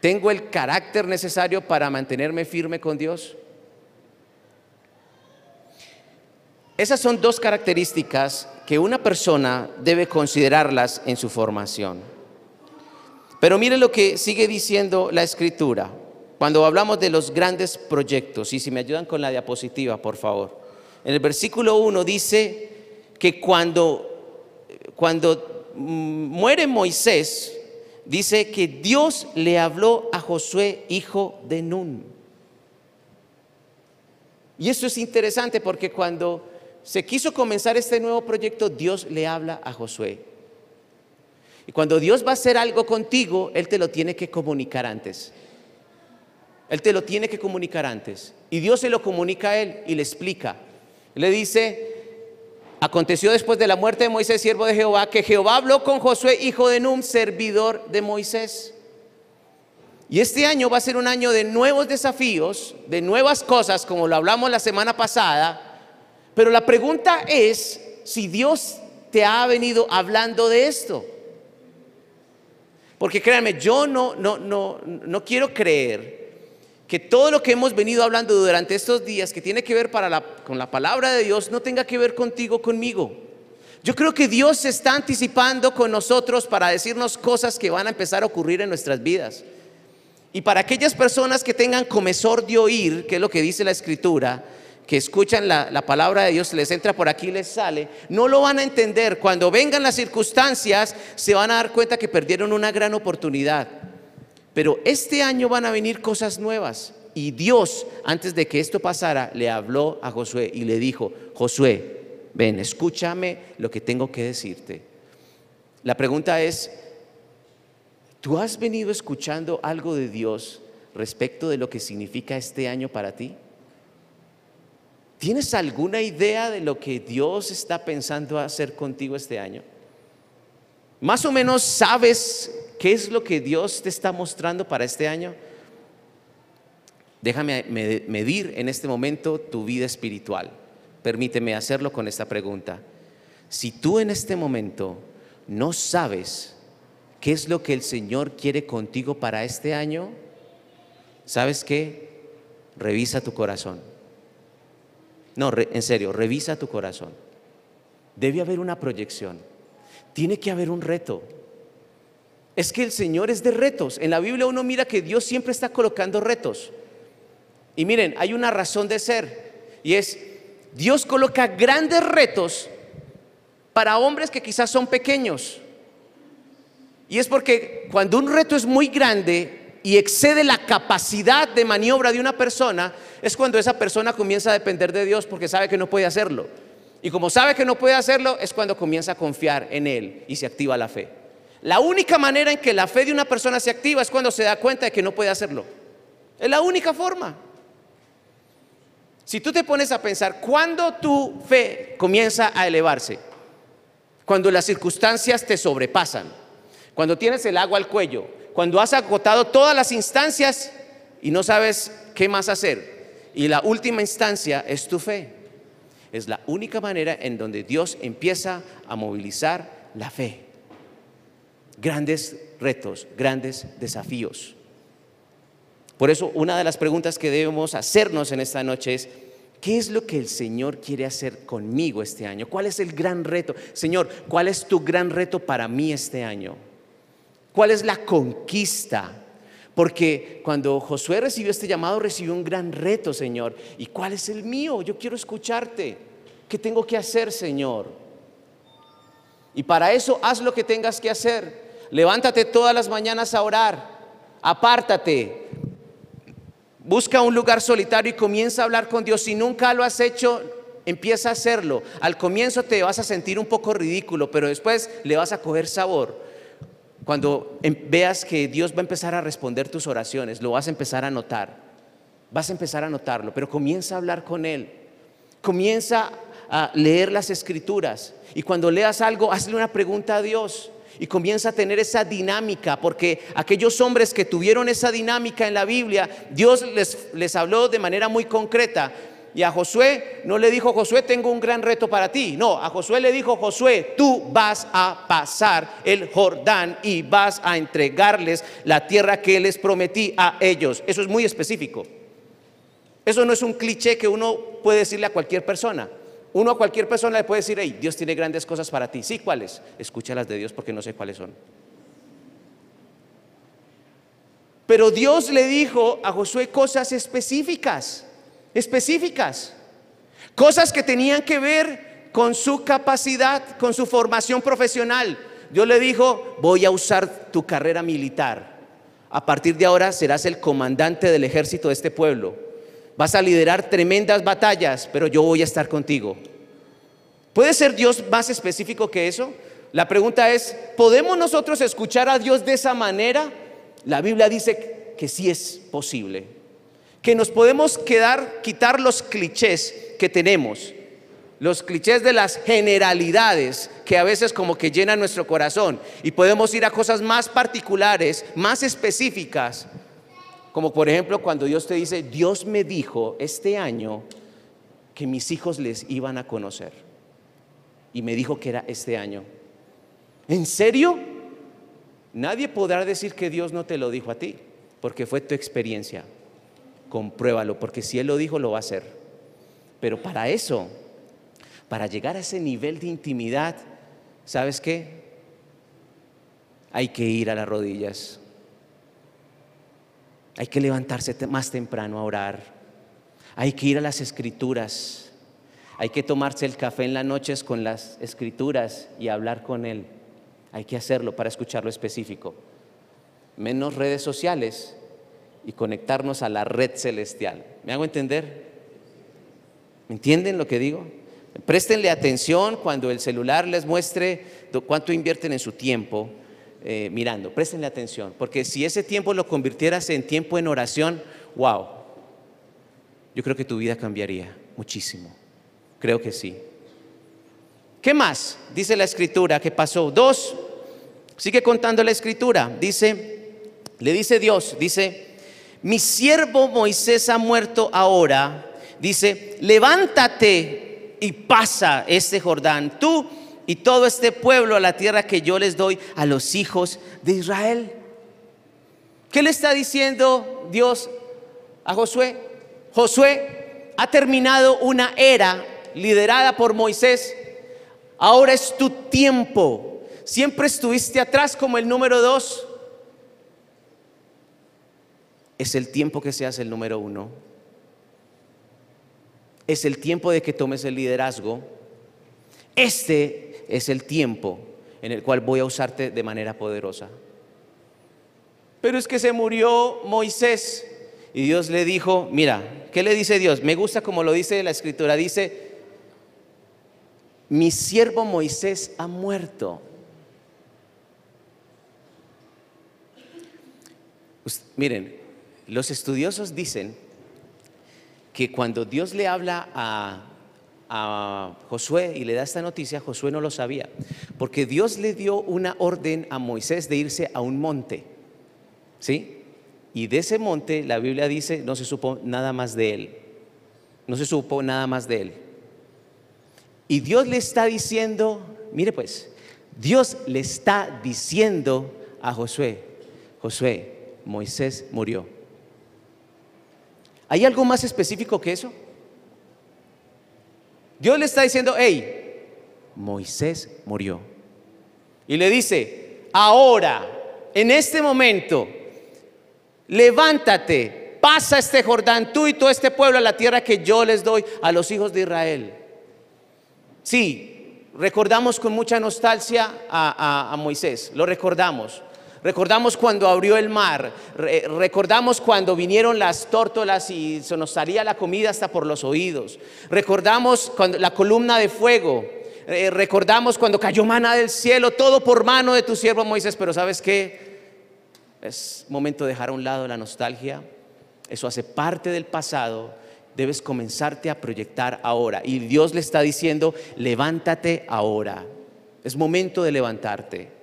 ¿Tengo el carácter necesario para mantenerme firme con Dios? Esas son dos características que una persona debe considerarlas en su formación. Pero mire lo que sigue diciendo la escritura. Cuando hablamos de los grandes proyectos, y si me ayudan con la diapositiva, por favor. En el versículo 1 dice que cuando, cuando muere Moisés, dice que Dios le habló a Josué, hijo de Nun. Y esto es interesante porque cuando se quiso comenzar este nuevo proyecto, Dios le habla a Josué. Y cuando Dios va a hacer algo contigo, Él te lo tiene que comunicar antes. Él te lo tiene que comunicar antes. Y Dios se lo comunica a él y le explica. Le dice, aconteció después de la muerte de Moisés, siervo de Jehová, que Jehová habló con Josué, hijo de Num, servidor de Moisés. Y este año va a ser un año de nuevos desafíos, de nuevas cosas, como lo hablamos la semana pasada. Pero la pregunta es si Dios te ha venido hablando de esto. Porque créanme, yo no, no, no, no quiero creer que todo lo que hemos venido hablando durante estos días que tiene que ver con la palabra de Dios no tenga que ver contigo, conmigo. Yo creo que Dios se está anticipando con nosotros para decirnos cosas que van a empezar a ocurrir en nuestras vidas. Y para aquellas personas que tengan comezor de oír, que es lo que dice la escritura, que escuchan la, la palabra de Dios, les entra por aquí les sale, no lo van a entender. Cuando vengan las circunstancias, se van a dar cuenta que perdieron una gran oportunidad. Pero este año van a venir cosas nuevas. Y Dios, antes de que esto pasara, le habló a Josué y le dijo, Josué, ven, escúchame lo que tengo que decirte. La pregunta es, ¿tú has venido escuchando algo de Dios respecto de lo que significa este año para ti? ¿Tienes alguna idea de lo que Dios está pensando hacer contigo este año? Más o menos sabes qué es lo que Dios te está mostrando para este año. Déjame medir en este momento tu vida espiritual. Permíteme hacerlo con esta pregunta. Si tú en este momento no sabes qué es lo que el Señor quiere contigo para este año, ¿sabes qué? Revisa tu corazón. No, en serio, revisa tu corazón. Debe haber una proyección tiene que haber un reto. Es que el Señor es de retos. En la Biblia uno mira que Dios siempre está colocando retos. Y miren, hay una razón de ser. Y es, Dios coloca grandes retos para hombres que quizás son pequeños. Y es porque cuando un reto es muy grande y excede la capacidad de maniobra de una persona, es cuando esa persona comienza a depender de Dios porque sabe que no puede hacerlo. Y como sabe que no puede hacerlo, es cuando comienza a confiar en Él y se activa la fe. La única manera en que la fe de una persona se activa es cuando se da cuenta de que no puede hacerlo. Es la única forma. Si tú te pones a pensar, ¿cuándo tu fe comienza a elevarse? cuando las circunstancias te sobrepasan, cuando tienes el agua al cuello, cuando has agotado todas las instancias y no sabes qué más hacer. Y la última instancia es tu fe. Es la única manera en donde Dios empieza a movilizar la fe. Grandes retos, grandes desafíos. Por eso una de las preguntas que debemos hacernos en esta noche es, ¿Qué es lo que el Señor quiere hacer conmigo este año? ¿Cuál es el gran reto? Señor, ¿cuál es tu gran reto para mí este año? ¿Cuál es la conquista? Porque cuando Josué recibió este llamado, recibió un gran reto, Señor. ¿Y cuál es el mío? Yo quiero escucharte. ¿Qué tengo que hacer, Señor? Y para eso haz lo que tengas que hacer. Levántate todas las mañanas a orar. Apártate, Busca un lugar solitario y comienza a hablar con Dios. Si nunca lo has hecho, empieza a hacerlo. Al comienzo te vas a sentir un poco ridículo, pero después le vas a coger sabor. Cuando em, veas que Dios va a empezar a responder tus oraciones, lo vas a empezar a notar. Vas a empezar a notarlo, pero comienza a hablar con Él. Comienza a leer las escrituras. Y cuando leas algo, hazle una pregunta a Dios y comienza a tener esa dinámica, porque aquellos hombres que tuvieron esa dinámica en la Biblia, Dios les, les habló de manera muy concreta. Y a Josué no le dijo, Josué, tengo un gran reto para ti. No, a Josué le dijo, Josué, tú vas a pasar el Jordán y vas a entregarles la tierra que les prometí a ellos. Eso es muy específico. Eso no es un cliché que uno puede decirle a cualquier persona. Uno a cualquier persona le puede decir, hey, Dios tiene grandes cosas para ti. Sí, ¿cuáles? Escúchalas de Dios porque no sé cuáles son. Pero Dios le dijo a Josué cosas específicas, específicas, cosas que tenían que ver con su capacidad, con su formación profesional. Dios le dijo, voy a usar tu carrera militar. A partir de ahora serás el comandante del ejército de este pueblo Vas a liderar tremendas batallas, pero yo voy a estar contigo. ¿Puede ser Dios más específico que eso? La pregunta es, ¿podemos nosotros escuchar a Dios de esa manera? La Biblia dice que sí es posible. Que nos podemos quedar, quitar los clichés que tenemos, los clichés de las generalidades que a veces como que llenan nuestro corazón y podemos ir a cosas más particulares, más específicas como por ejemplo cuando Dios te dice, Dios me dijo este año que mis hijos les iban a conocer. Y me dijo que era este año. ¿En serio? Nadie podrá decir que Dios no te lo dijo a ti, porque fue tu experiencia. Compruébalo, porque si Él lo dijo, lo va a hacer. Pero para eso, para llegar a ese nivel de intimidad, ¿sabes qué? Hay que ir a las rodillas. Hay que levantarse más temprano a orar. Hay que ir a las escrituras. Hay que tomarse el café en las noches con las escrituras y hablar con Él. Hay que hacerlo para escuchar lo específico. Menos redes sociales y conectarnos a la red celestial. ¿Me hago entender? ¿Me entienden lo que digo? Préstenle atención cuando el celular les muestre cuánto invierten en su tiempo eh, mirando. Préstenle atención, porque si ese tiempo lo convirtieras en tiempo en oración, wow, yo creo que tu vida cambiaría muchísimo. Creo que sí. ¿Qué más? Dice la escritura que pasó. Dos, sigue contando la escritura. Dice, le dice Dios, dice, mi siervo Moisés ha muerto ahora. Dice, levántate y pasa este Jordán. Tú y todo este pueblo a la tierra que yo les doy a los hijos de Israel. ¿Qué le está diciendo Dios a Josué? Josué ha terminado una era liderada por Moisés. Ahora es tu tiempo. Siempre estuviste atrás como el número dos. Es el tiempo que seas el número uno. Es el tiempo de que tomes el liderazgo. Este es el tiempo en el cual voy a usarte de manera poderosa. Pero es que se murió Moisés y Dios le dijo, mira, ¿qué le dice Dios? Me gusta como lo dice la escritura, dice, mi siervo Moisés ha muerto. miren, los estudiosos dicen que cuando Dios le habla a a Josué y le da esta noticia, Josué no lo sabía, porque Dios le dio una orden a Moisés de irse a un monte, ¿sí? Y de ese monte la Biblia dice, no se supo nada más de él, no se supo nada más de él. Y Dios le está diciendo, mire pues, Dios le está diciendo a Josué, Josué, Moisés murió. ¿Hay algo más específico que eso? Dios le está diciendo, hey, Moisés murió. Y le dice, ahora, en este momento, levántate, pasa este Jordán, tú y todo este pueblo a la tierra que yo les doy a los hijos de Israel. Sí, recordamos con mucha nostalgia a, Moisés, lo recordamos. Recordamos cuando abrió el mar, recordamos cuando vinieron las tórtolas y se nos salía la comida hasta por los oídos. Recordamos cuando la columna de fuego, eh, recordamos cuando cayó mana del cielo, todo por mano de tu siervo Moisés, pero ¿sabes qué? Es momento de dejar a un lado la nostalgia. Eso hace parte del pasado. Debes comenzarte a proyectar ahora. Y Dios le está diciendo, levántate ahora. Es momento de levantarte.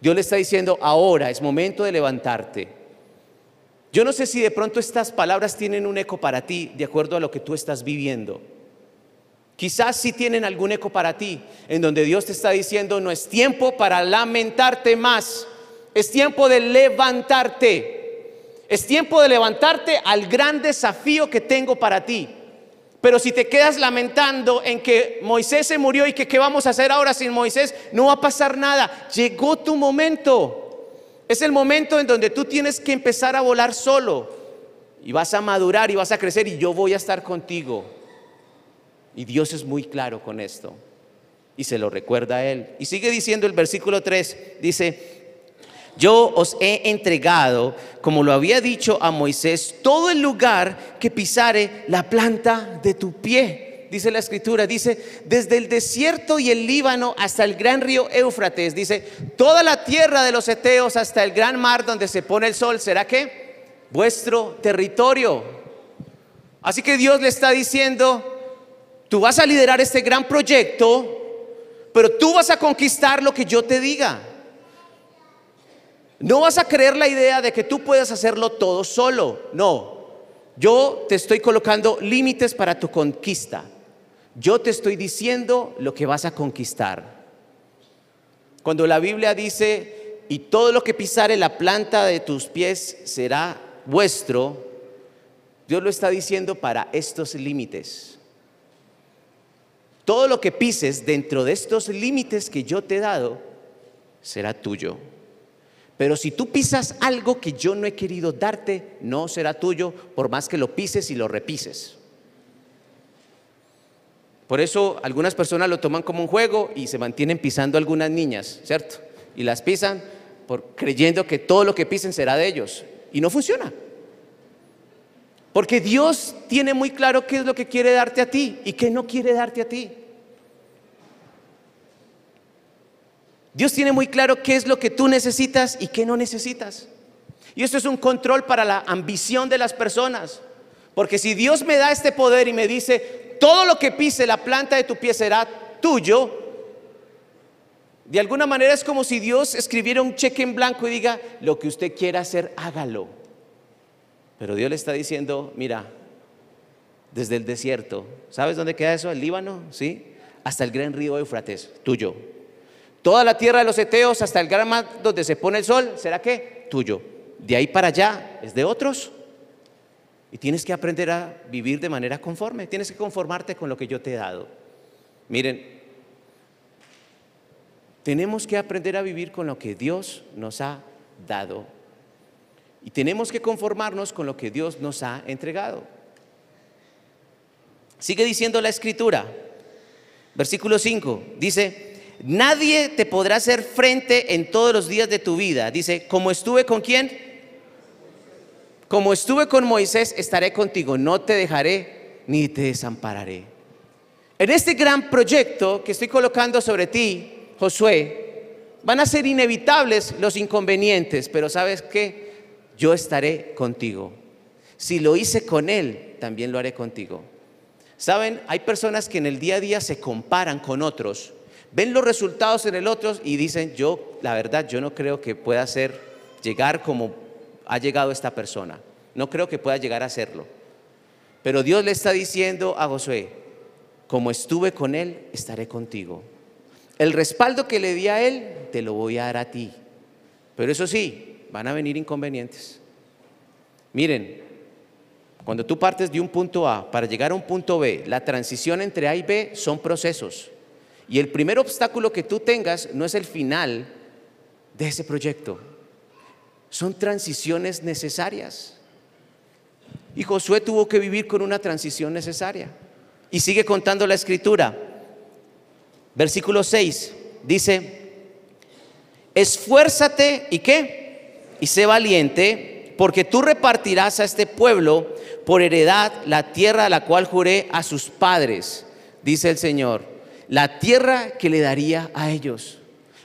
Dios le está diciendo, ahora es momento de levantarte. Yo no sé si de pronto estas palabras tienen un eco para ti de acuerdo a lo que tú estás viviendo. Quizás sí tienen algún eco para ti, en donde Dios te está diciendo, no es tiempo para lamentarte más, es tiempo de levantarte. Es tiempo de levantarte al gran desafío que tengo para ti. Pero si te quedas lamentando en que Moisés se murió y que qué vamos a hacer ahora sin Moisés, no va a pasar nada. Llegó tu momento. Es el momento en donde tú tienes que empezar a volar solo. Y vas a madurar y vas a crecer y yo voy a estar contigo. Y Dios es muy claro con esto. Y se lo recuerda a él. Y sigue diciendo el versículo 3. Dice, yo os he entregado, como lo había dicho a Moisés, todo el lugar que pisare la planta de tu pie. Dice la escritura, dice, desde el desierto y el Líbano hasta el gran río Éufrates, dice, toda la tierra de los Eteos hasta el gran mar donde se pone el sol, ¿será que? Vuestro territorio. Así que Dios le está diciendo, tú vas a liderar este gran proyecto, pero tú vas a conquistar lo que yo te diga. No vas a creer la idea de que tú puedas hacerlo todo solo. No. Yo te estoy colocando límites para tu conquista. Yo te estoy diciendo lo que vas a conquistar. Cuando la Biblia dice, y todo lo que pisare la planta de tus pies será vuestro, Dios lo está diciendo para estos límites. Todo lo que pises dentro de estos límites que yo te he dado será tuyo. Pero si tú pisas algo que yo no he querido darte, no será tuyo, por más que lo pises y lo repises. Por eso algunas personas lo toman como un juego y se mantienen pisando algunas niñas, ¿cierto? Y las pisan creyendo que todo lo que pisen será de ellos. Y no funciona. Porque Dios tiene muy claro qué es lo que quiere darte a ti y qué no quiere darte a ti. Dios tiene muy claro qué es lo que tú necesitas y qué no necesitas. Y esto es un control para la ambición de las personas. Porque si Dios me da este poder y me dice, todo lo que pise la planta de tu pie será tuyo, de alguna manera es como si Dios escribiera un cheque en blanco y diga, lo que usted quiera hacer, hágalo. Pero Dios le está diciendo, mira, desde el desierto, ¿sabes dónde queda eso? El Líbano, ¿sí? Hasta el gran río Eufrates, tuyo. Toda la tierra de los Eteos hasta el gran mar donde se pone el sol, ¿será que? Tuyo. De ahí para allá es de otros. Y tienes que aprender a vivir de manera conforme. Tienes que conformarte con lo que yo te he dado. Miren, tenemos que aprender a vivir con lo que Dios nos ha dado. Y tenemos que conformarnos con lo que Dios nos ha entregado. Sigue diciendo la escritura. Versículo 5. Dice, nadie te podrá hacer frente en todos los días de tu vida. Dice, como estuve con quién? Como estuve con Moisés, estaré contigo, no te dejaré ni te desampararé. En este gran proyecto que estoy colocando sobre ti, Josué, van a ser inevitables los inconvenientes, pero sabes qué? Yo estaré contigo. Si lo hice con él, también lo haré contigo. Saben, hay personas que en el día a día se comparan con otros, ven los resultados en el otro y dicen, yo, la verdad, yo no creo que pueda ser, llegar como ha llegado esta persona. No creo que pueda llegar a hacerlo. Pero Dios le está diciendo a Josué, como estuve con él, estaré contigo. El respaldo que le di a él, te lo voy a dar a ti. Pero eso sí, van a venir inconvenientes. Miren, cuando tú partes de un punto A para llegar a un punto B, la transición entre A y B son procesos. Y el primer obstáculo que tú tengas no es el final de ese proyecto. Son transiciones necesarias. Y Josué tuvo que vivir con una transición necesaria. Y sigue contando la escritura. Versículo 6 dice, esfuérzate y qué? Y sé valiente, porque tú repartirás a este pueblo por heredad la tierra a la cual juré a sus padres, dice el Señor, la tierra que le daría a ellos.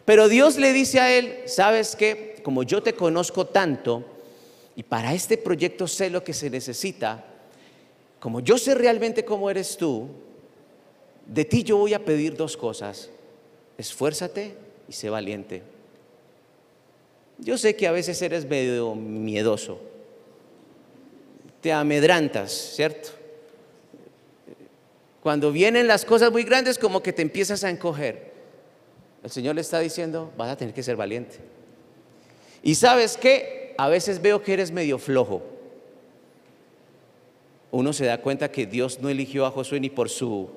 Pero Dios le dice a él, ¿sabes qué? Como yo te conozco tanto y para este proyecto sé lo que se necesita, como yo sé realmente cómo eres tú, de ti yo voy a pedir dos cosas. Esfuérzate y sé valiente. Yo sé que a veces eres medio miedoso te amedrantas, ¿cierto? Cuando vienen las cosas muy grandes, como que te empiezas a encoger. El Señor le está diciendo, vas a tener que ser valiente. Y sabes que a veces veo que eres medio flojo. Uno se da cuenta que Dios no eligió a Josué ni por su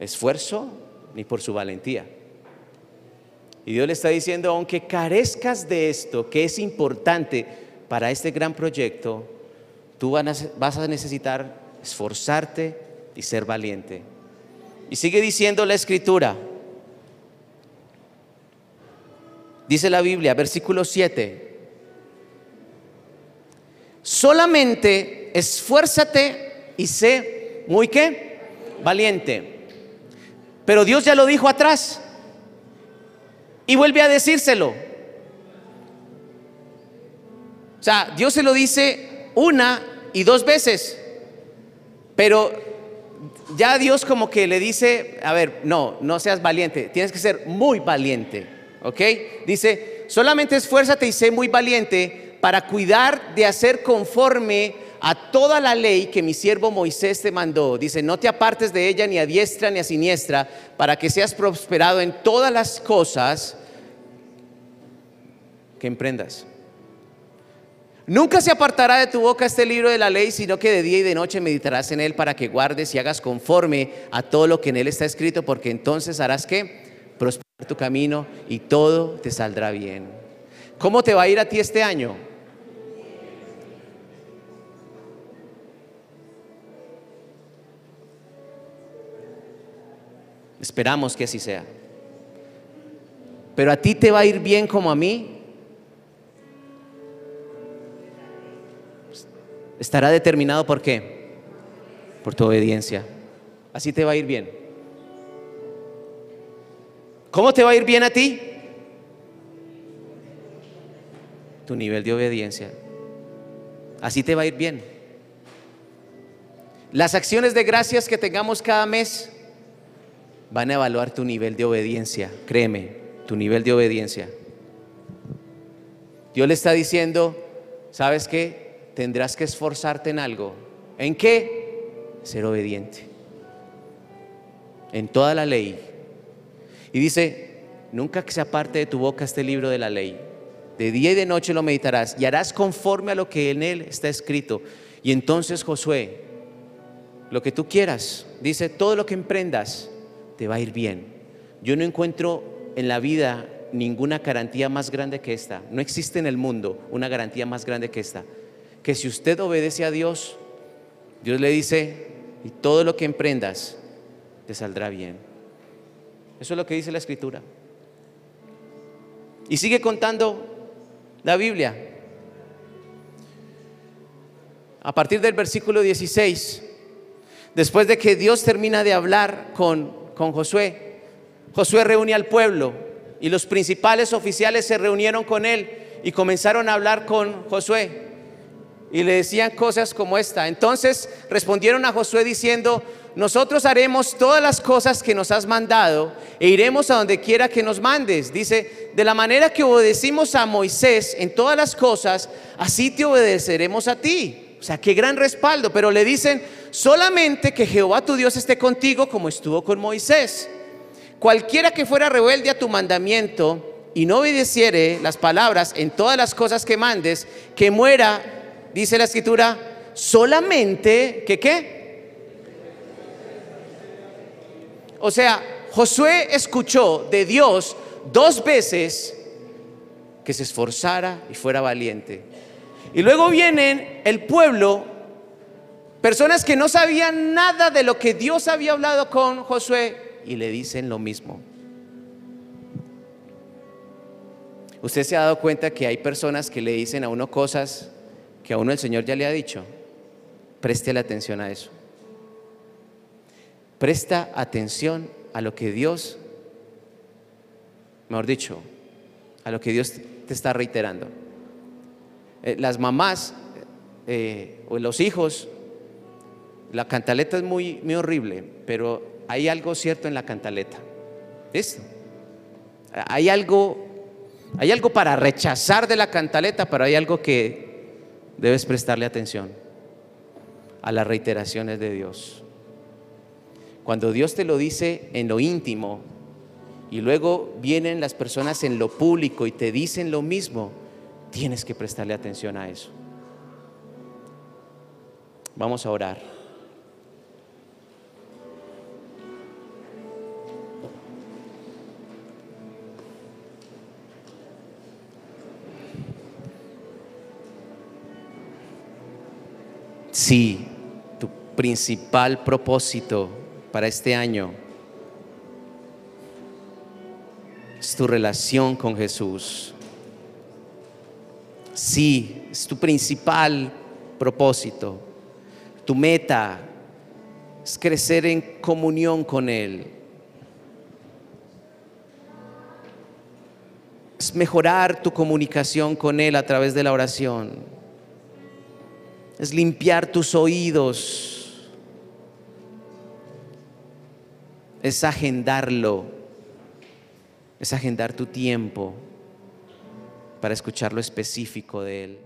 esfuerzo ni por su valentía. Y Dios le está diciendo, aunque carezcas de esto, que es importante para este gran proyecto, tú vas a necesitar esforzarte y ser valiente. Y sigue diciendo la escritura. Dice la Biblia, versículo 7. Solamente esfuérzate y sé muy qué? Valiente. Pero Dios ya lo dijo atrás. Y vuelve a decírselo. O sea, Dios se lo dice una y dos veces. Pero ya Dios como que le dice, a ver, no, no seas valiente, tienes que ser muy valiente, ¿ok? Dice, solamente esfuérzate y sé muy valiente para cuidar de hacer conforme a toda la ley que mi siervo Moisés te mandó. Dice, no te apartes de ella ni a diestra ni a siniestra, para que seas prosperado en todas las cosas que emprendas. Nunca se apartará de tu boca este libro de la ley, sino que de día y de noche meditarás en él para que guardes y hagas conforme a todo lo que en él está escrito, porque entonces harás que prosperar tu camino y todo te saldrá bien. ¿Cómo te va a ir a ti este año? Esperamos que así sea. Pero a ti te va a ir bien como a mí estará determinado por qué? Por tu obediencia. Así te va a ir bien. ¿Cómo te va a ir bien a ti? Tu nivel de obediencia. Así te va a ir bien. Las acciones de gracias que tengamos cada mes van a evaluar tu nivel de obediencia. Créeme, tu nivel de obediencia. Dios le está diciendo, ¿sabes qué? Tendrás que esforzarte en algo. ¿En qué? Ser obediente. En toda la ley. Y dice, nunca que se aparte de tu boca este libro de la ley. De día y de noche lo meditarás y harás conforme a lo que en él está escrito. Y entonces Josué, lo que tú quieras, dice, todo lo que emprendas te va a ir bien. Yo no encuentro en la vida ninguna garantía más grande que esta. No existe en el mundo una garantía más grande que esta que si usted obedece a Dios, Dios le dice, y todo lo que emprendas te saldrá bien. Eso es lo que dice la escritura. Y sigue contando la Biblia. A partir del versículo 16, después de que Dios termina de hablar con, con Josué, Josué reúne al pueblo y los principales oficiales se reunieron con él y comenzaron a hablar con Josué. Y le decían cosas como esta. Entonces respondieron a Josué diciendo, nosotros haremos todas las cosas que nos has mandado e iremos a donde quiera que nos mandes. Dice, de la manera que obedecimos a Moisés en todas las cosas, así te obedeceremos a ti. O sea, qué gran respaldo. Pero le dicen, solamente que Jehová tu Dios esté contigo como estuvo con Moisés. Cualquiera que fuera rebelde a tu mandamiento y no obedeciere las palabras en todas las cosas que mandes, que muera, dice la escritura, solamente que qué? O sea, Josué escuchó de Dios dos veces que se esforzara y fuera valiente. Y luego vienen el pueblo, personas que no sabían nada de lo que Dios había hablado con Josué y le dicen lo mismo. Usted se ha dado cuenta que hay personas que le dicen a uno cosas que a uno el Señor ya le ha dicho. Preste la atención a eso. Presta atención a lo que Dios, mejor dicho, a lo que Dios te está reiterando. Eh, las mamás eh, o los hijos, la cantaleta es muy, muy horrible, pero hay algo cierto en la cantaleta. ¿Listo? Hay algo, hay algo para rechazar de la cantaleta, pero hay algo que debes prestarle atención a las reiteraciones de Dios. Cuando Dios te lo dice en lo íntimo y luego vienen las personas en lo público y te dicen lo mismo, tienes que prestarle atención a eso. Vamos a orar. Sí, tu principal propósito para este año es tu relación con Jesús. Sí, es tu principal propósito. Tu meta es crecer en comunión con Él. Es mejorar tu comunicación con Él a través de la oración. Es limpiar tus oídos es agendarlo, es agendar tu tiempo para escuchar lo específico de Él.